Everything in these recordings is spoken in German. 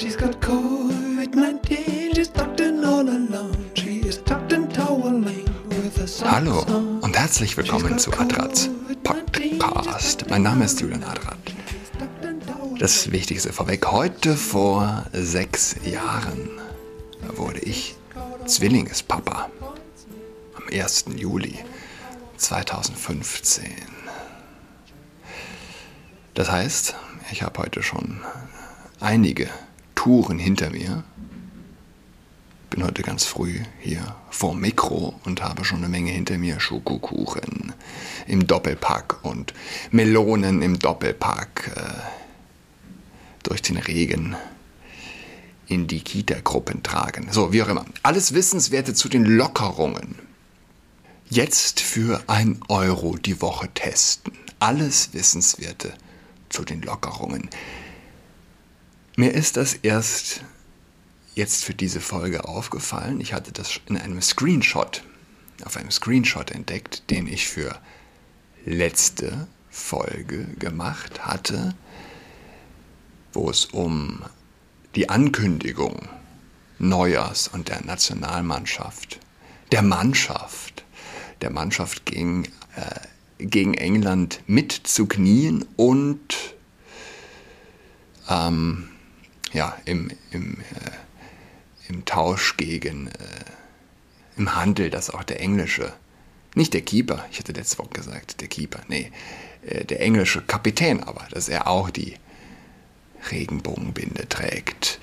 She's got COVID-19, she's tucked in all alone. She is tucked and toweling with a Hallo und herzlich willkommen zu Adrats Podcast. Mein Name ist Julian Adrat. Das Wichtigste vorweg, heute vor sechs Jahren wurde ich Zwillingspapa. Am 1. Juli 2015. Das heißt, ich habe heute schon einige Touren hinter mir. Bin heute ganz früh hier vor Mikro und habe schon eine Menge hinter mir. Schokokuchen im Doppelpack und Melonen im Doppelpack. Äh, durch den Regen in die Kita-Gruppen tragen. So, wie auch immer. Alles Wissenswerte zu den Lockerungen. Jetzt für ein Euro die Woche testen. Alles Wissenswerte zu den Lockerungen. Mir ist das erst jetzt für diese Folge aufgefallen. Ich hatte das in einem Screenshot, auf einem Screenshot entdeckt, den ich für letzte Folge gemacht hatte, wo es um die Ankündigung Neujahrs und der Nationalmannschaft, der Mannschaft, der Mannschaft gegen, äh, gegen England mitzuknien und ähm, ja, im, im, äh, im Tausch gegen, äh, im Handel, dass auch der englische, nicht der Keeper, ich hatte letzte Woche gesagt, der Keeper, nee, äh, der englische Kapitän aber, dass er auch die Regenbogenbinde trägt.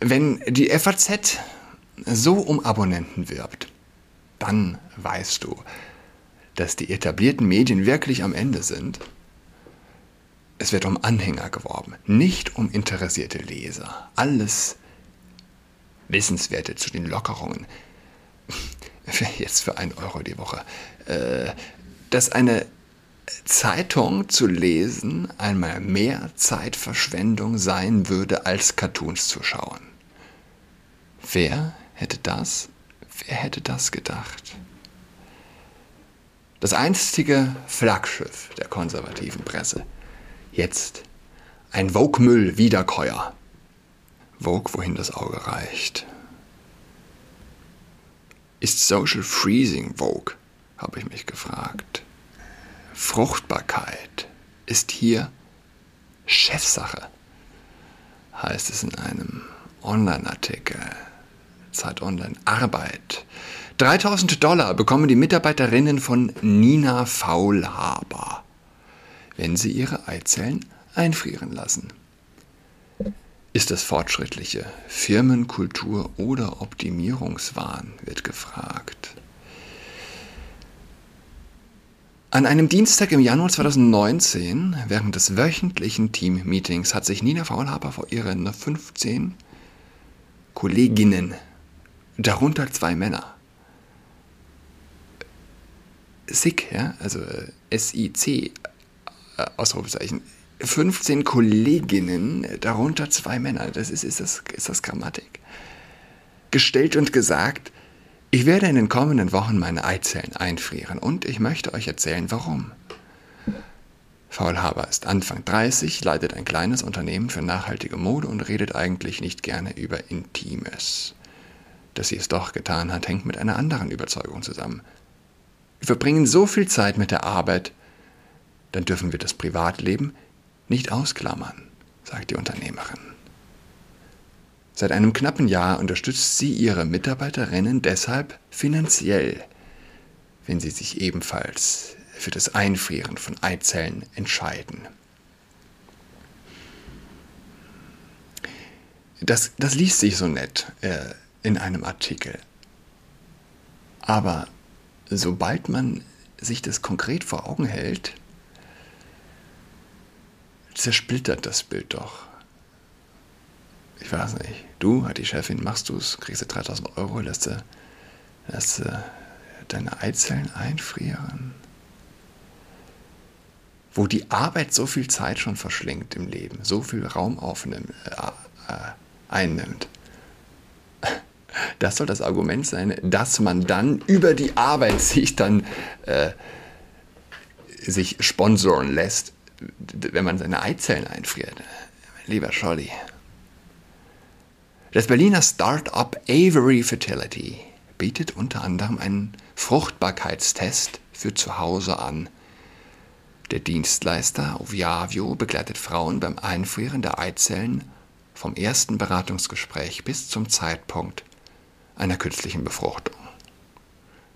Wenn die FAZ so um Abonnenten wirbt, dann weißt du, dass die etablierten Medien wirklich am Ende sind. Es wird um Anhänger geworben, nicht um interessierte Leser. Alles Wissenswerte zu den Lockerungen. Jetzt für ein Euro die Woche. Äh, dass eine Zeitung zu lesen einmal mehr Zeitverschwendung sein würde, als Cartoons zu schauen. Wer hätte das, wer hätte das gedacht? Das einstige Flaggschiff der konservativen Presse. Jetzt ein Vogue-Müll-Wiederkäuer. Vogue, wohin das Auge reicht. Ist Social Freezing Vogue? habe ich mich gefragt. Fruchtbarkeit ist hier Chefsache, heißt es in einem Online-Artikel. Zeit Online Arbeit. 3000 Dollar bekommen die Mitarbeiterinnen von Nina Faulhaber, wenn sie ihre Eizellen einfrieren lassen. Ist das fortschrittliche Firmenkultur oder Optimierungswahn, wird gefragt. An einem Dienstag im Januar 2019, während des wöchentlichen Team-Meetings, hat sich Nina Faulhaber vor ihren 15 Kolleginnen, darunter zwei Männer, SIC, ja, also S-I-C, äh, Ausrufezeichen, 15 Kolleginnen, darunter zwei Männer, das ist, ist, das, ist das Grammatik, gestellt und gesagt, ich werde in den kommenden Wochen meine Eizellen einfrieren und ich möchte euch erzählen, warum. Faulhaber ist Anfang 30, leitet ein kleines Unternehmen für nachhaltige Mode und redet eigentlich nicht gerne über Intimes. Dass sie es doch getan hat, hängt mit einer anderen Überzeugung zusammen. Wir verbringen so viel Zeit mit der Arbeit, dann dürfen wir das Privatleben nicht ausklammern, sagt die Unternehmerin. Seit einem knappen Jahr unterstützt sie ihre Mitarbeiterinnen deshalb finanziell, wenn sie sich ebenfalls für das Einfrieren von Eizellen entscheiden. Das, das liest sich so nett äh, in einem Artikel. Aber sobald man sich das konkret vor Augen hält, zersplittert das Bild doch. Ich weiß nicht. Du, hat die Chefin, machst du es, kriegst du 3000 Euro, lässt du, lässt du deine Eizellen einfrieren. Wo die Arbeit so viel Zeit schon verschlingt im Leben, so viel Raum aufnimmt, äh, äh, einnimmt. Das soll das Argument sein, dass man dann über die Arbeit sich dann äh, sich sponsoren lässt, wenn man seine Eizellen einfriert. Lieber Scholli, Das Berliner Start-up Avery Fertility bietet unter anderem einen Fruchtbarkeitstest für zu Hause an. Der Dienstleister Oviavio begleitet Frauen beim Einfrieren der Eizellen vom ersten Beratungsgespräch bis zum Zeitpunkt einer künstlichen Befruchtung.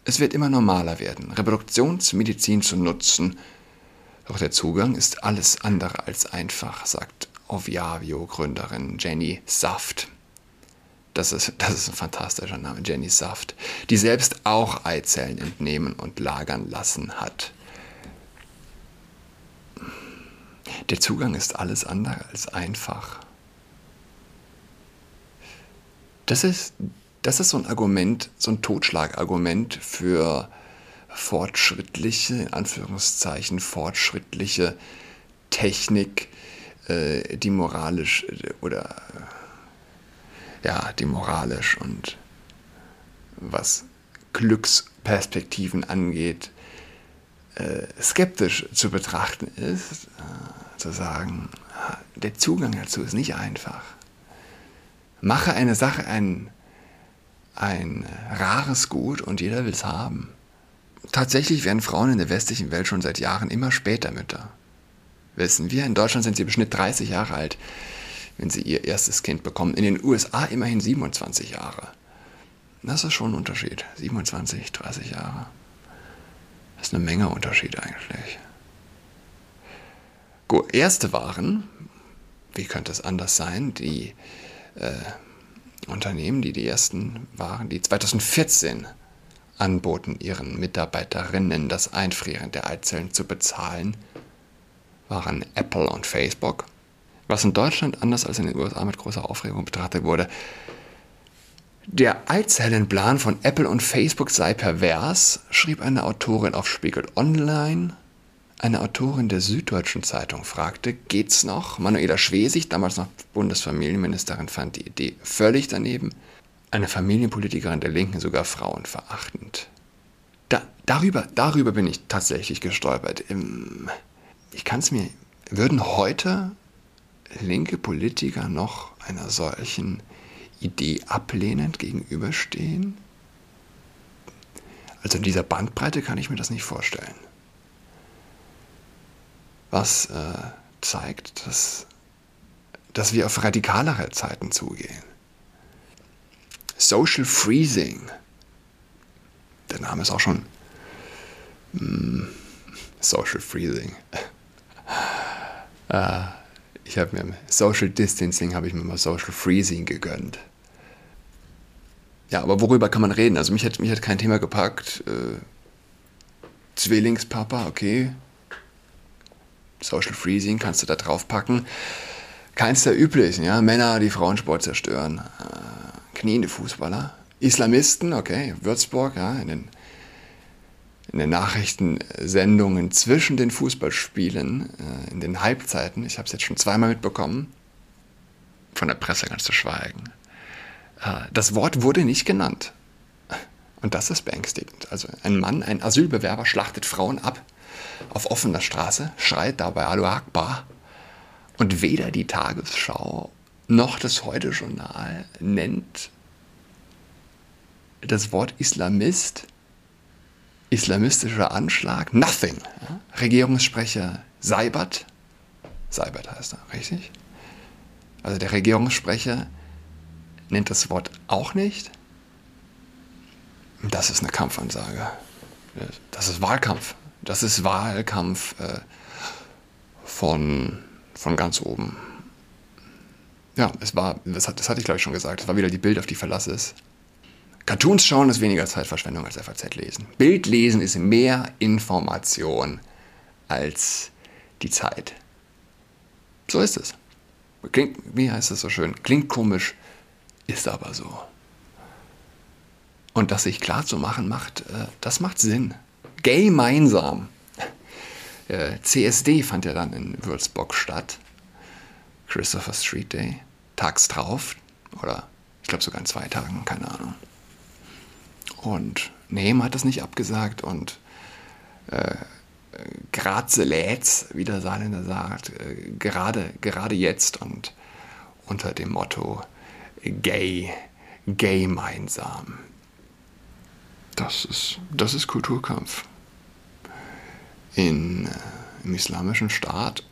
Es wird immer normaler werden, Reproduktionsmedizin zu nutzen, doch der Zugang ist alles andere als einfach, sagt Oviavio-Gründerin Jenny Saft. Das ist, das ist ein fantastischer Name, Jenny Saft, die selbst auch Eizellen entnehmen und lagern lassen hat. Der Zugang ist alles andere als einfach. Das ist, das ist so ein Argument, so ein Totschlagargument für fortschrittliche, in Anführungszeichen, fortschrittliche Technik, äh, die moralisch äh, oder ja, die moralisch und was Glücksperspektiven angeht, äh, skeptisch zu betrachten ist, äh, zu sagen, der Zugang dazu ist nicht einfach. Mache eine Sache ein, ein rares Gut und jeder will es haben. Tatsächlich werden Frauen in der westlichen Welt schon seit Jahren immer später Mütter. Wissen wir, in Deutschland sind sie im Schnitt 30 Jahre alt wenn sie ihr erstes Kind bekommen. In den USA immerhin 27 Jahre. Das ist schon ein Unterschied. 27, 30 Jahre. Das ist eine Menge Unterschied eigentlich. Gut, erste waren, wie könnte es anders sein, die äh, Unternehmen, die die ersten waren, die 2014 anboten, ihren Mitarbeiterinnen das Einfrieren der Eizellen zu bezahlen, waren Apple und Facebook was in Deutschland anders als in den USA mit großer Aufregung betrachtet wurde. Der Eizellenplan von Apple und Facebook sei pervers, schrieb eine Autorin auf Spiegel Online. Eine Autorin der Süddeutschen Zeitung fragte, geht's noch? Manuela Schwesig, damals noch Bundesfamilienministerin, fand die Idee völlig daneben. Eine Familienpolitikerin der Linken sogar frauenverachtend. Da, darüber, darüber bin ich tatsächlich gestolpert. Ich kann es mir. Würden heute linke Politiker noch einer solchen Idee ablehnend gegenüberstehen? Also in dieser Bandbreite kann ich mir das nicht vorstellen. Was äh, zeigt, dass, dass wir auf radikalere Zeiten zugehen. Social Freezing. Der Name ist auch schon hm, Social Freezing. äh, ich habe mir Social Distancing, habe ich mir mal Social Freezing gegönnt. Ja, aber worüber kann man reden? Also mich hat, mich hat kein Thema gepackt. Äh, Zwillingspapa, okay. Social Freezing kannst du da drauf packen. Keins der üblichen, ja. Männer, die Frauensport zerstören. Äh, kniende Fußballer. Islamisten, okay. Würzburg, ja, in den in den Nachrichtensendungen zwischen den Fußballspielen, äh, in den Halbzeiten, ich habe es jetzt schon zweimal mitbekommen, von der Presse ganz zu schweigen, äh, das Wort wurde nicht genannt. Und das ist beängstigend. Also ein Mann, ein Asylbewerber schlachtet Frauen ab auf offener Straße, schreit dabei Alu Akbar und weder die Tagesschau noch das Heute-Journal nennt das Wort Islamist islamistischer Anschlag, nothing. Regierungssprecher Seibert, Seibert heißt er, richtig? Also der Regierungssprecher nennt das Wort auch nicht. Das ist eine Kampfansage. Das ist Wahlkampf. Das ist Wahlkampf äh, von, von ganz oben. Ja, es war, das, hat, das hatte ich glaube ich schon gesagt, es war wieder die Bild, auf die Verlass ist. Cartoons schauen ist weniger Zeitverschwendung als FAZ lesen. Bild lesen ist mehr Information als die Zeit. So ist es. Klingt, wie heißt es so schön? Klingt komisch, ist aber so. Und das sich klar zu machen, macht, äh, das macht Sinn. Gemeinsam. Äh, CSD fand ja dann in Würzburg statt. Christopher Street Day. Tags drauf. Oder ich glaube sogar in zwei Tagen, keine Ahnung. Und Nehm hat das nicht abgesagt und äh, Graze lädt's, wie der Saarländer sagt, äh, gerade, gerade jetzt und unter dem Motto gay, gemeinsam. Das ist, das ist Kulturkampf. In, äh, Im islamischen Staat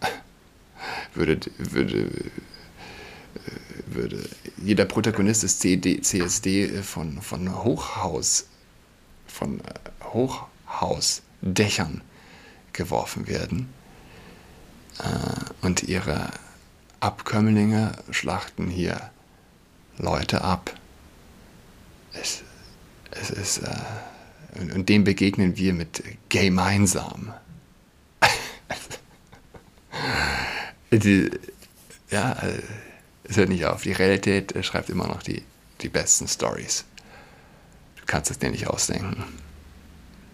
würde, würde, äh, würde jeder Protagonist des CD, CSD von, von Hochhaus, von äh, Hochhausdächern geworfen werden. Äh, und ihre Abkömmlinge schlachten hier Leute ab. Es, es ist, äh, und, dem begegnen wir mit gemeinsam. die, ja, äh, es hört nicht auf. Die Realität äh, schreibt immer noch die, die besten Stories. Du kannst es dir nicht ausdenken.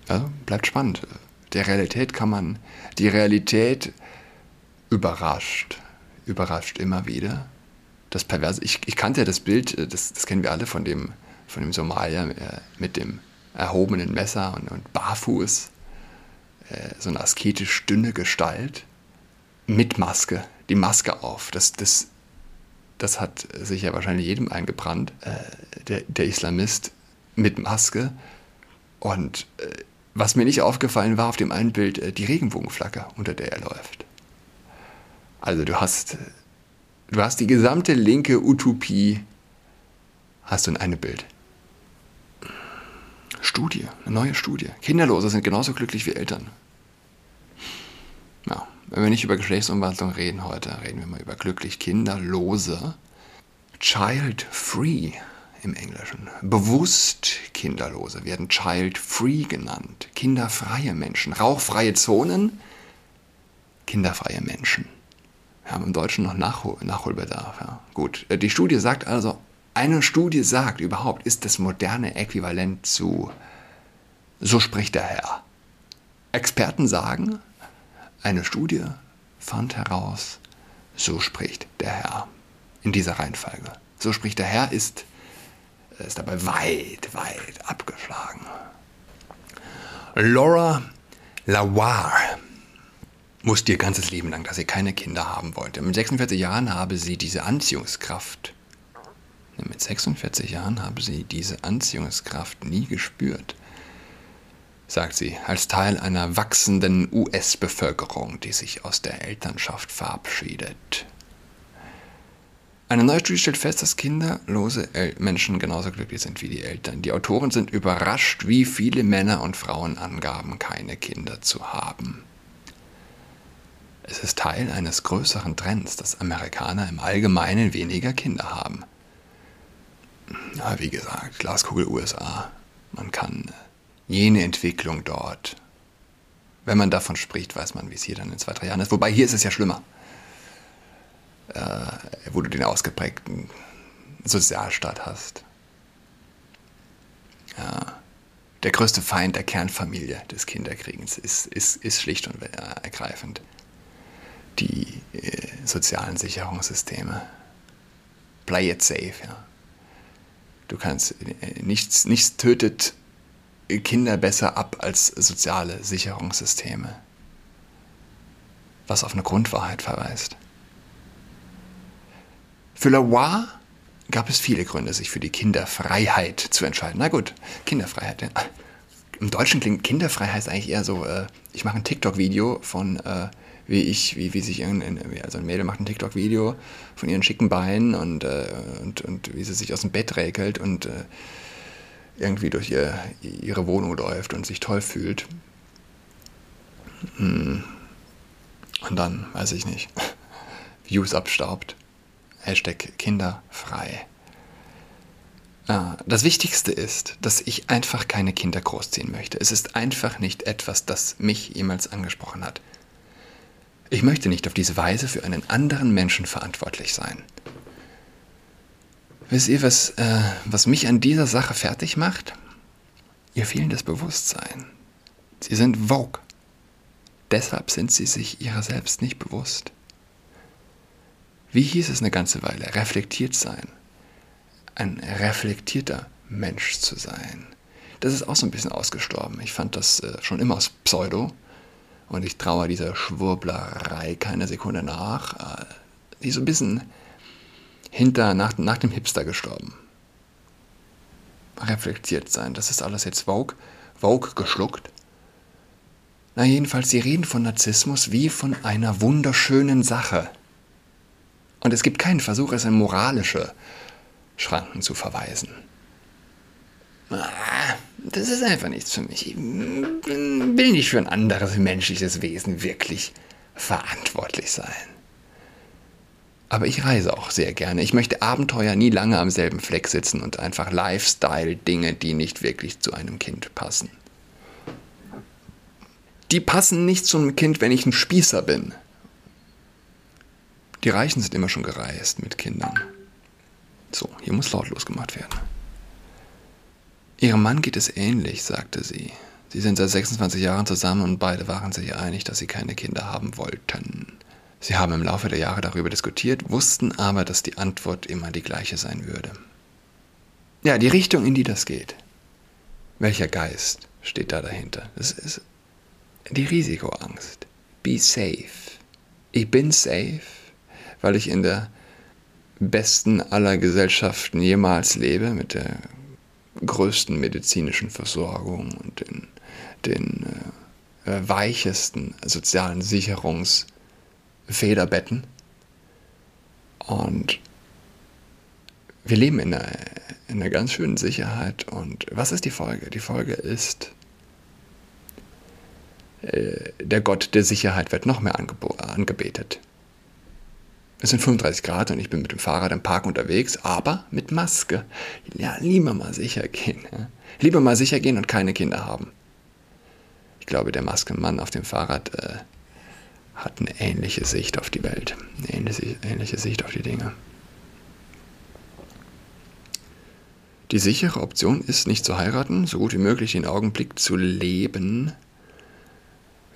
Also bleibt spannend. Der Realität kann man, die Realität überrascht, überrascht immer wieder. Das Perverse, ich, ich kannte ja das Bild, äh, das, das kennen wir alle von dem, von dem Somalier äh, mit dem erhobenen Messer und, und barfuß, so eine asketisch dünne Gestalt mit Maske, die Maske auf. Das, das, das hat sich ja wahrscheinlich jedem eingebrannt. Äh, der, der Islamist mit Maske. Und äh, was mir nicht aufgefallen war auf dem einen Bild, äh, die Regenbogenflagge, unter der er läuft. Also du hast, du hast die gesamte linke Utopie, hast du in einem Bild. Studie, eine neue Studie. Kinderlose sind genauso glücklich wie Eltern. Wenn wir nicht über Geschlechtsumwandlung reden heute, reden wir mal über glücklich Kinderlose. Child-free im Englischen. Bewusst Kinderlose werden child-free genannt. Kinderfreie Menschen. Rauchfreie Zonen, kinderfreie Menschen. Wir haben im Deutschen noch Nachhol Nachholbedarf. Ja. Gut, äh, die Studie sagt also, eine Studie sagt überhaupt, ist das moderne Äquivalent zu, so spricht der Herr. Experten sagen, eine Studie fand heraus, so spricht der Herr. In dieser Reihenfolge. So spricht der Herr ist, ist dabei weit, weit abgeschlagen. Laura Lawar wusste ihr ganzes Leben lang, dass sie keine Kinder haben wollte. Mit 46 Jahren habe sie diese Anziehungskraft, mit 46 Jahren habe sie diese Anziehungskraft nie gespürt sagt sie, als Teil einer wachsenden US-Bevölkerung, die sich aus der Elternschaft Eine neue Studie stellt fest, dass kinderlose Menschen genauso glücklich sind wie die Eltern. Die Autoren sind überrascht, wie viele Männer und Frauen angaben, keine Kinder zu haben. Es ist Teil eines größeren Trends, dass Amerikaner im Allgemeinen weniger Kinder haben. Na, wie gesagt, Glaskugel USA. Man kann jene Entwicklung dort. Wenn man davon spricht, weiß man, wie es hier dann in zwei, drei Jahren ist. Wobei hier ist es ja schlimmer, äh, wo du den ausgeprägten Sozialstaat hast. Ja. Der größte Feind der Kernfamilie des Kinderkriegens ist, ist, ist schlicht und ergreifend die äh, sozialen Sicherungssysteme. Play it safe, ja. Du kannst, äh, nichts, nichts tötet Kinder besser ab als soziale Sicherungssysteme, was auf eine Grundwahrheit verweist. Für Lavoie gab es viele Gründe, sich für die Kinderfreiheit zu entscheiden. Na gut, Kinderfreiheit. Ja. Im Deutschen klingt Kinderfreiheit eigentlich eher so, äh, ich mache ein TikTok-Video von, äh, wie ich, wie, wie sich irgendein, also ein Mädel macht ein TikTok-Video von ihren schicken Beinen und, äh, und, und wie sie sich aus dem Bett räkelt und äh, irgendwie durch ihr, ihre Wohnung läuft und sich toll fühlt. Hm. Und dann, weiß ich nicht, Views abstaubt. Hashtag kinderfrei. Das Wichtigste ist, dass ich einfach keine Kinder großziehen möchte. Es ist einfach nicht etwas, das mich jemals angesprochen hat. Ich möchte nicht auf diese Weise für einen anderen Menschen verantwortlich sein. Wisst ihr, was, äh, was mich an dieser Sache fertig macht? Ihr fehlendes Bewusstsein. Sie sind Vogue. Deshalb sind sie sich ihrer selbst nicht bewusst. Wie hieß es eine ganze Weile? Reflektiert sein. Ein reflektierter Mensch zu sein. Das ist auch so ein bisschen ausgestorben. Ich fand das äh, schon immer aus Pseudo. Und ich traue dieser Schwurblerei keine Sekunde nach, äh, die so ein bisschen hinter, nach, nach dem Hipster gestorben. Reflektiert sein, das ist alles jetzt Vogue, Vogue geschluckt. Na jedenfalls, sie reden von Narzissmus wie von einer wunderschönen Sache. Und es gibt keinen Versuch, es in moralische Schranken zu verweisen. Das ist einfach nichts für mich. Ich will nicht für ein anderes menschliches Wesen wirklich verantwortlich sein. Aber ich reise auch sehr gerne. Ich möchte Abenteuer nie lange am selben Fleck sitzen und einfach Lifestyle-Dinge, die nicht wirklich zu einem Kind passen. Die passen nicht zu einem Kind, wenn ich ein Spießer bin. Die Reichen sind immer schon gereist mit Kindern. So, hier muss lautlos gemacht werden. Ihrem Mann geht es ähnlich, sagte sie. Sie sind seit 26 Jahren zusammen und beide waren sich einig, dass sie keine Kinder haben wollten. Sie haben im Laufe der Jahre darüber diskutiert, wussten aber, dass die Antwort immer die gleiche sein würde. Ja, die Richtung, in die das geht. Welcher Geist steht da dahinter? Das ist die Risikoangst. Be safe. Ich bin safe, weil ich in der besten aller Gesellschaften jemals lebe, mit der größten medizinischen Versorgung und den, den äh, weichesten sozialen Sicherungsfederbetten. Und wir leben in einer, in einer ganz schönen Sicherheit. Und was ist die Folge? Die Folge ist, äh, der Gott der Sicherheit wird noch mehr angebetet. Es sind 35 Grad und ich bin mit dem Fahrrad im Park unterwegs, aber mit Maske. Ja, lieber mal sicher gehen. Ja. Lieber mal sicher gehen und keine Kinder haben. Ich glaube, der Maskenmann auf dem Fahrrad äh, hat eine ähnliche Sicht auf die Welt, eine ähnliche, ähnliche Sicht auf die Dinge. Die sichere Option ist nicht zu heiraten, so gut wie möglich den Augenblick zu leben.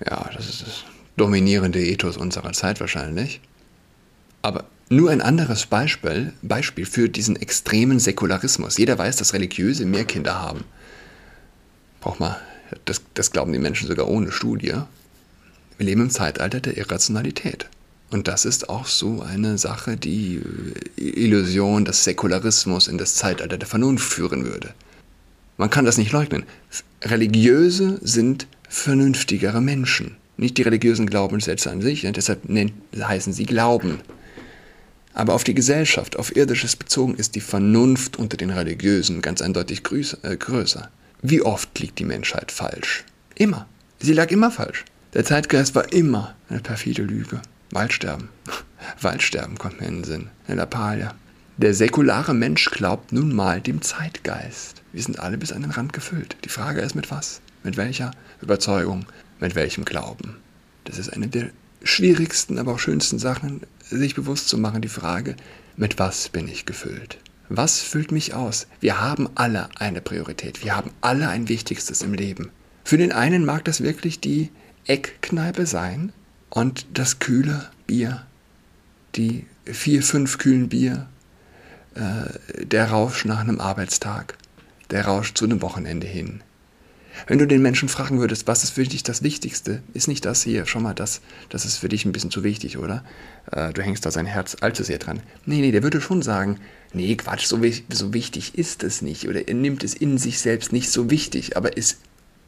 Ja, das ist das dominierende Ethos unserer Zeit wahrscheinlich. Aber nur ein anderes Beispiel, Beispiel für diesen extremen Säkularismus. Jeder weiß, dass Religiöse mehr Kinder haben. Braucht man, das, das glauben die Menschen sogar ohne Studie. Wir leben im Zeitalter der Irrationalität. Und das ist auch so eine Sache, die äh, Illusion des Säkularismus in das Zeitalter der Vernunft führen würde. Man kann das nicht leugnen. Religiöse sind vernünftigere Menschen. Nicht die religiösen Glaubenssätze an sich, deshalb heißen sie Glauben. Aber auf die Gesellschaft, auf Irdisches bezogen, ist die Vernunft unter den Religiösen ganz eindeutig äh, größer. Wie oft liegt die Menschheit falsch? Immer. Sie lag immer falsch. Der Zeitgeist war immer eine perfide Lüge. Waldsterben. Waldsterben kommt mir in den Sinn. Eine Lappalia. Der säkulare Mensch glaubt nun mal dem Zeitgeist. Wir sind alle bis an den Rand gefüllt. Die Frage ist mit was? Mit welcher Überzeugung? Mit welchem Glauben? Das ist eine der schwierigsten, aber auch schönsten Sachen, sich bewusst zu machen, die Frage, mit was bin ich gefüllt? Was füllt mich aus? Wir haben alle eine Priorität. Wir haben alle ein Wichtigstes im Leben. Für den einen mag das wirklich die Eckkneipe sein und das kühle Bier, die vier, fünf kühlen Bier, äh, der Rausch nach einem Arbeitstag, der Rausch zu einem Wochenende hin, wenn du den Menschen fragen würdest, was ist für dich das Wichtigste, ist nicht das hier, schon mal das, das ist für dich ein bisschen zu wichtig, oder? Äh, du hängst da sein Herz allzu sehr dran. Nee, nee, der würde schon sagen, nee, Quatsch, so, so wichtig ist es nicht, oder er nimmt es in sich selbst nicht so wichtig, aber es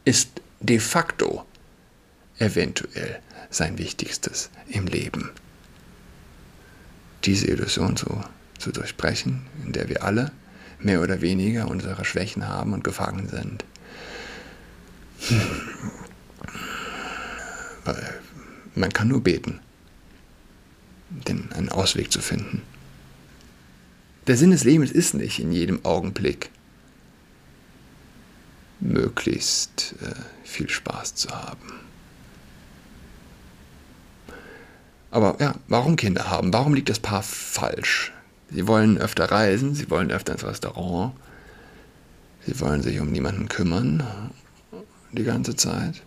ist de facto eventuell sein Wichtigstes im Leben. Diese Illusion so zu durchbrechen, in der wir alle mehr oder weniger unsere Schwächen haben und gefangen sind man kann nur beten, denn einen Ausweg zu finden. Der Sinn des Lebens ist nicht in jedem Augenblick möglichst äh, viel Spaß zu haben. Aber ja, warum Kinder haben? Warum liegt das Paar falsch? Sie wollen öfter reisen, sie wollen öfter ins Restaurant, sie wollen sich um niemanden kümmern die ganze Zeit?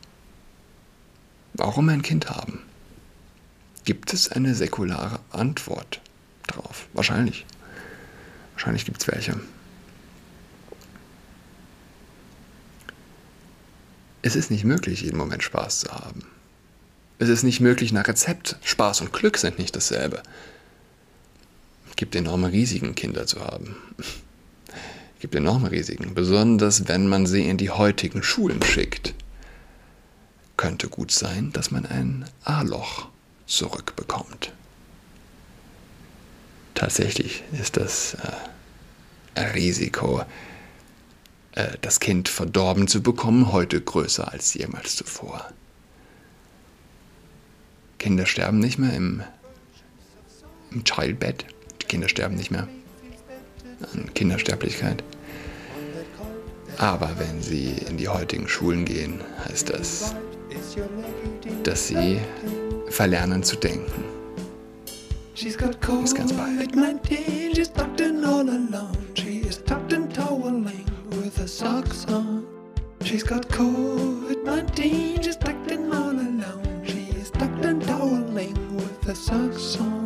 Warum ein Kind haben? Gibt es eine säkulare Antwort darauf? Wahrscheinlich. Wahrscheinlich gibt es welche. Es ist nicht möglich, jeden Moment Spaß zu haben. Es ist nicht möglich nach Rezept. Spaß und Glück sind nicht dasselbe. gibt enorme Risiken, Kinder zu haben. gibt enorme Risiken, besonders wenn man sie in die heutigen Schulen schickt. Könnte gut sein, dass man ein A-Loch zurückbekommt. Tatsächlich ist das äh, Risiko, äh, das Kind verdorben zu bekommen, heute größer als jemals zuvor. Kinder sterben nicht mehr im, im Childbed. Die Kinder sterben nicht mehr an Kindersterblichkeit. Aber wenn sie in die heutigen Schulen gehen, heißt das, dass sie verlernen zu denken. Bis ganz bald. She's got COVID-19, she's